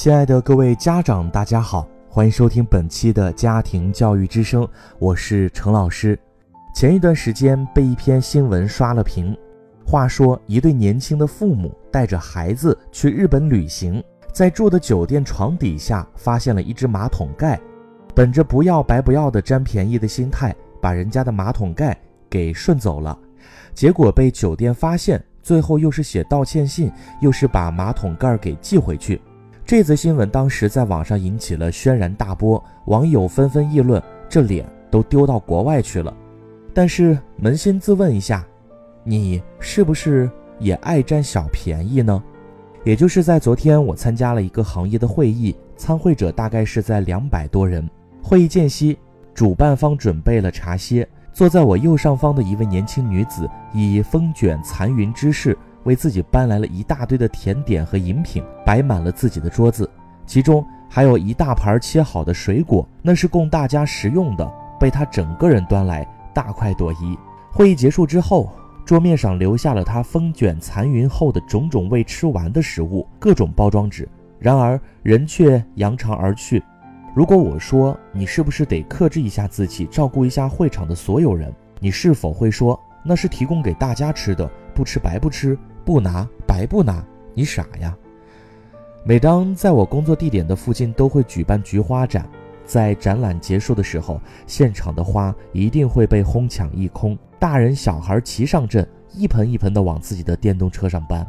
亲爱的各位家长，大家好，欢迎收听本期的家庭教育之声，我是陈老师。前一段时间被一篇新闻刷了屏。话说，一对年轻的父母带着孩子去日本旅行，在住的酒店床底下发现了一只马桶盖，本着不要白不要的占便宜的心态，把人家的马桶盖给顺走了，结果被酒店发现，最后又是写道歉信，又是把马桶盖给寄回去。这则新闻当时在网上引起了轩然大波，网友纷纷议论，这脸都丢到国外去了。但是扪心自问一下，你是不是也爱占小便宜呢？也就是在昨天，我参加了一个行业的会议，参会者大概是在两百多人。会议间隙，主办方准备了茶歇，坐在我右上方的一位年轻女子，以风卷残云之势为自己搬来了一大堆的甜点和饮品，摆满了自己的桌子，其中还有一大盘切好的水果，那是供大家食用的，被他整个人端来。大快朵颐。会议结束之后，桌面上留下了他风卷残云后的种种未吃完的食物，各种包装纸。然而人却扬长而去。如果我说你是不是得克制一下自己，照顾一下会场的所有人，你是否会说那是提供给大家吃的，不吃白不吃，不拿白不拿？你傻呀！每当在我工作地点的附近都会举办菊花展。在展览结束的时候，现场的花一定会被哄抢一空，大人小孩齐上阵，一盆一盆的往自己的电动车上搬。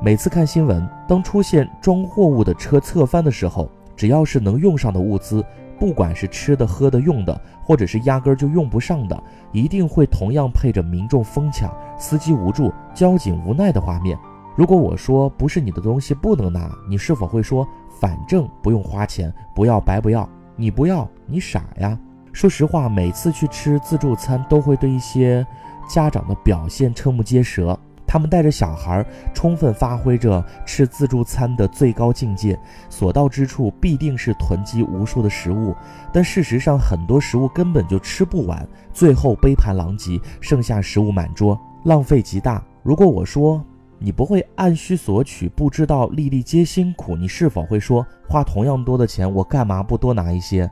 每次看新闻，当出现装货物的车侧翻的时候，只要是能用上的物资，不管是吃的、喝的、用的，或者是压根儿就用不上的，一定会同样配着民众疯抢、司机无助、交警无奈的画面。如果我说不是你的东西不能拿，你是否会说反正不用花钱，不要白不要？你不要，你傻呀！说实话，每次去吃自助餐，都会对一些家长的表现瞠目结舌。他们带着小孩，充分发挥着吃自助餐的最高境界，所到之处必定是囤积无数的食物。但事实上，很多食物根本就吃不完，最后杯盘狼藉，剩下食物满桌，浪费极大。如果我说，你不会按需索取，不知道粒粒皆辛苦。你是否会说，花同样多的钱，我干嘛不多拿一些？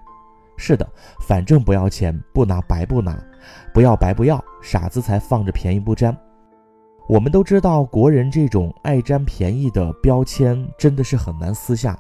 是的，反正不要钱，不拿白不拿，不要白不要，傻子才放着便宜不沾。我们都知道，国人这种爱占便宜的标签真的是很难撕下。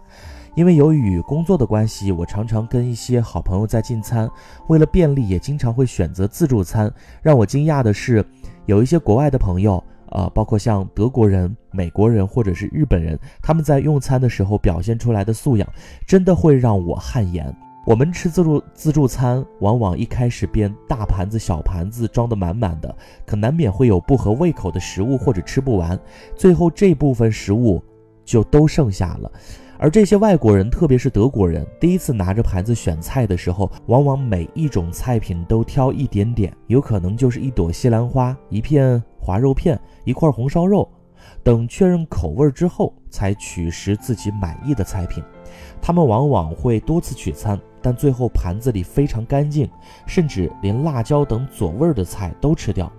因为由于工作的关系，我常常跟一些好朋友在进餐，为了便利，也经常会选择自助餐。让我惊讶的是，有一些国外的朋友。呃，包括像德国人、美国人或者是日本人，他们在用餐的时候表现出来的素养，真的会让我汗颜。我们吃自助自助餐，往往一开始便大盘子、小盘子装得满满的，可难免会有不合胃口的食物或者吃不完，最后这部分食物就都剩下了。而这些外国人，特别是德国人，第一次拿着盘子选菜的时候，往往每一种菜品都挑一点点，有可能就是一朵西兰花、一片滑肉片、一块红烧肉，等确认口味之后，才取食自己满意的菜品。他们往往会多次取餐，但最后盘子里非常干净，甚至连辣椒等佐味的菜都吃掉。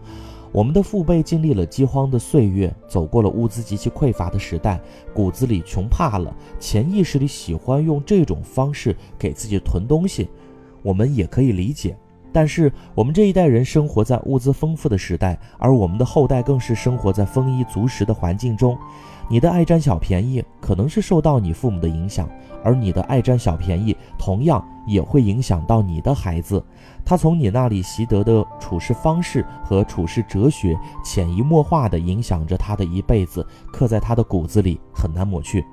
我们的父辈经历了饥荒的岁月，走过了物资极其匮乏的时代，骨子里穷怕了，潜意识里喜欢用这种方式给自己囤东西，我们也可以理解。但是我们这一代人生活在物资丰富的时代，而我们的后代更是生活在丰衣足食的环境中。你的爱占小便宜，可能是受到你父母的影响，而你的爱占小便宜，同样也会影响到你的孩子。他从你那里习得的处事方式和处事哲学，潜移默化地影响着他的一辈子，刻在他的骨子里，很难抹去。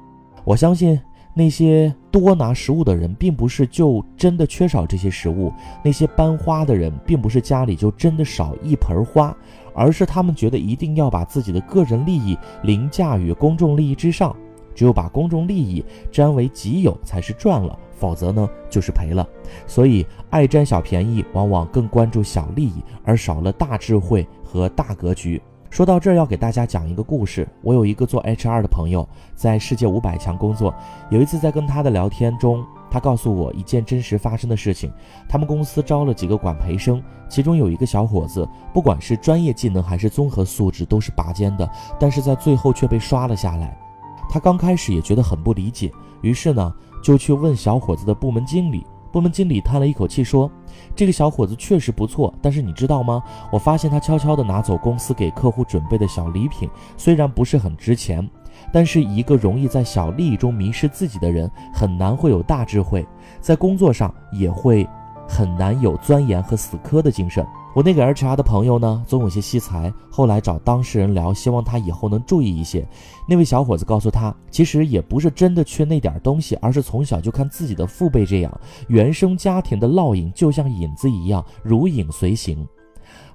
我相信。那些多拿食物的人，并不是就真的缺少这些食物；那些搬花的人，并不是家里就真的少一盆花，而是他们觉得一定要把自己的个人利益凌驾于公众利益之上。只有把公众利益占为己有，才是赚了；否则呢，就是赔了。所以，爱占小便宜，往往更关注小利益，而少了大智慧和大格局。说到这儿，要给大家讲一个故事。我有一个做 HR 的朋友，在世界五百强工作。有一次在跟他的聊天中，他告诉我一件真实发生的事情：他们公司招了几个管培生，其中有一个小伙子，不管是专业技能还是综合素质都是拔尖的，但是在最后却被刷了下来。他刚开始也觉得很不理解，于是呢，就去问小伙子的部门经理。部门经理叹了一口气说：“这个小伙子确实不错，但是你知道吗？我发现他悄悄地拿走公司给客户准备的小礼品，虽然不是很值钱，但是一个容易在小利益中迷失自己的人，很难会有大智慧，在工作上也会。”很难有钻研和死磕的精神。我那个 HR 的朋友呢，总有些惜才。后来找当事人聊，希望他以后能注意一些。那位小伙子告诉他，其实也不是真的缺那点东西，而是从小就看自己的父辈这样，原生家庭的烙印就像影子一样，如影随形。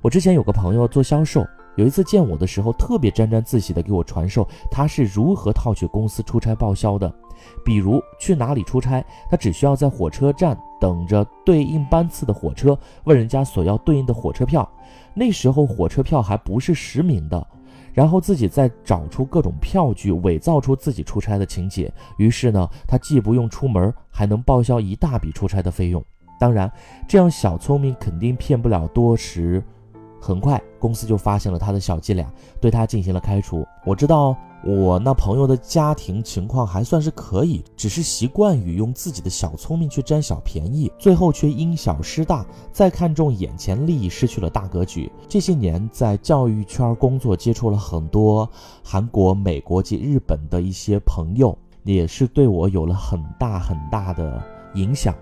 我之前有个朋友做销售。有一次见我的时候，特别沾沾自喜的给我传授他是如何套取公司出差报销的。比如去哪里出差，他只需要在火车站等着对应班次的火车，问人家索要对应的火车票。那时候火车票还不是实名的，然后自己再找出各种票据，伪造出自己出差的情节。于是呢，他既不用出门，还能报销一大笔出差的费用。当然，这样小聪明肯定骗不了多时。很快，公司就发现了他的小伎俩，对他进行了开除。我知道我那朋友的家庭情况还算是可以，只是习惯于用自己的小聪明去占小便宜，最后却因小失大，再看重眼前利益，失去了大格局。这些年在教育圈工作，接触了很多韩国、美国及日本的一些朋友，也是对我有了很大很大的影响。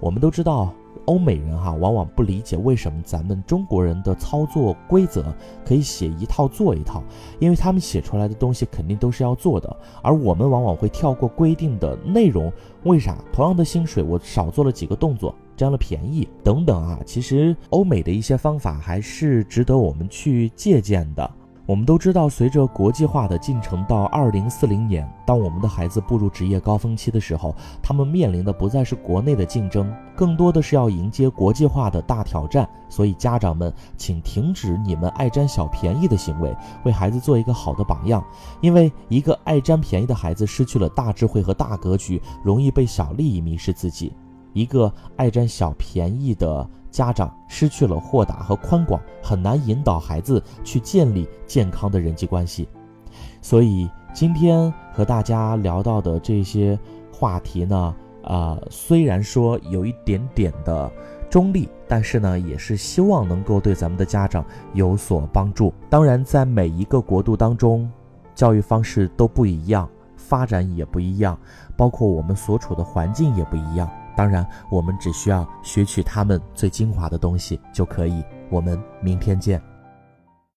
我们都知道。欧美人哈，往往不理解为什么咱们中国人的操作规则可以写一套做一套，因为他们写出来的东西肯定都是要做的，而我们往往会跳过规定的内容。为啥？同样的薪水，我少做了几个动作，占了便宜等等啊。其实欧美的一些方法还是值得我们去借鉴的。我们都知道，随着国际化的进程，到二零四零年，当我们的孩子步入职业高峰期的时候，他们面临的不再是国内的竞争，更多的是要迎接国际化的大挑战。所以，家长们，请停止你们爱占小便宜的行为，为孩子做一个好的榜样。因为一个爱占便宜的孩子，失去了大智慧和大格局，容易被小利益迷失自己；一个爱占小便宜的。家长失去了豁达和宽广，很难引导孩子去建立健康的人际关系。所以今天和大家聊到的这些话题呢，啊，虽然说有一点点的中立，但是呢，也是希望能够对咱们的家长有所帮助。当然，在每一个国度当中，教育方式都不一样，发展也不一样，包括我们所处的环境也不一样。当然，我们只需要学取他们最精华的东西就可以。我们明天见。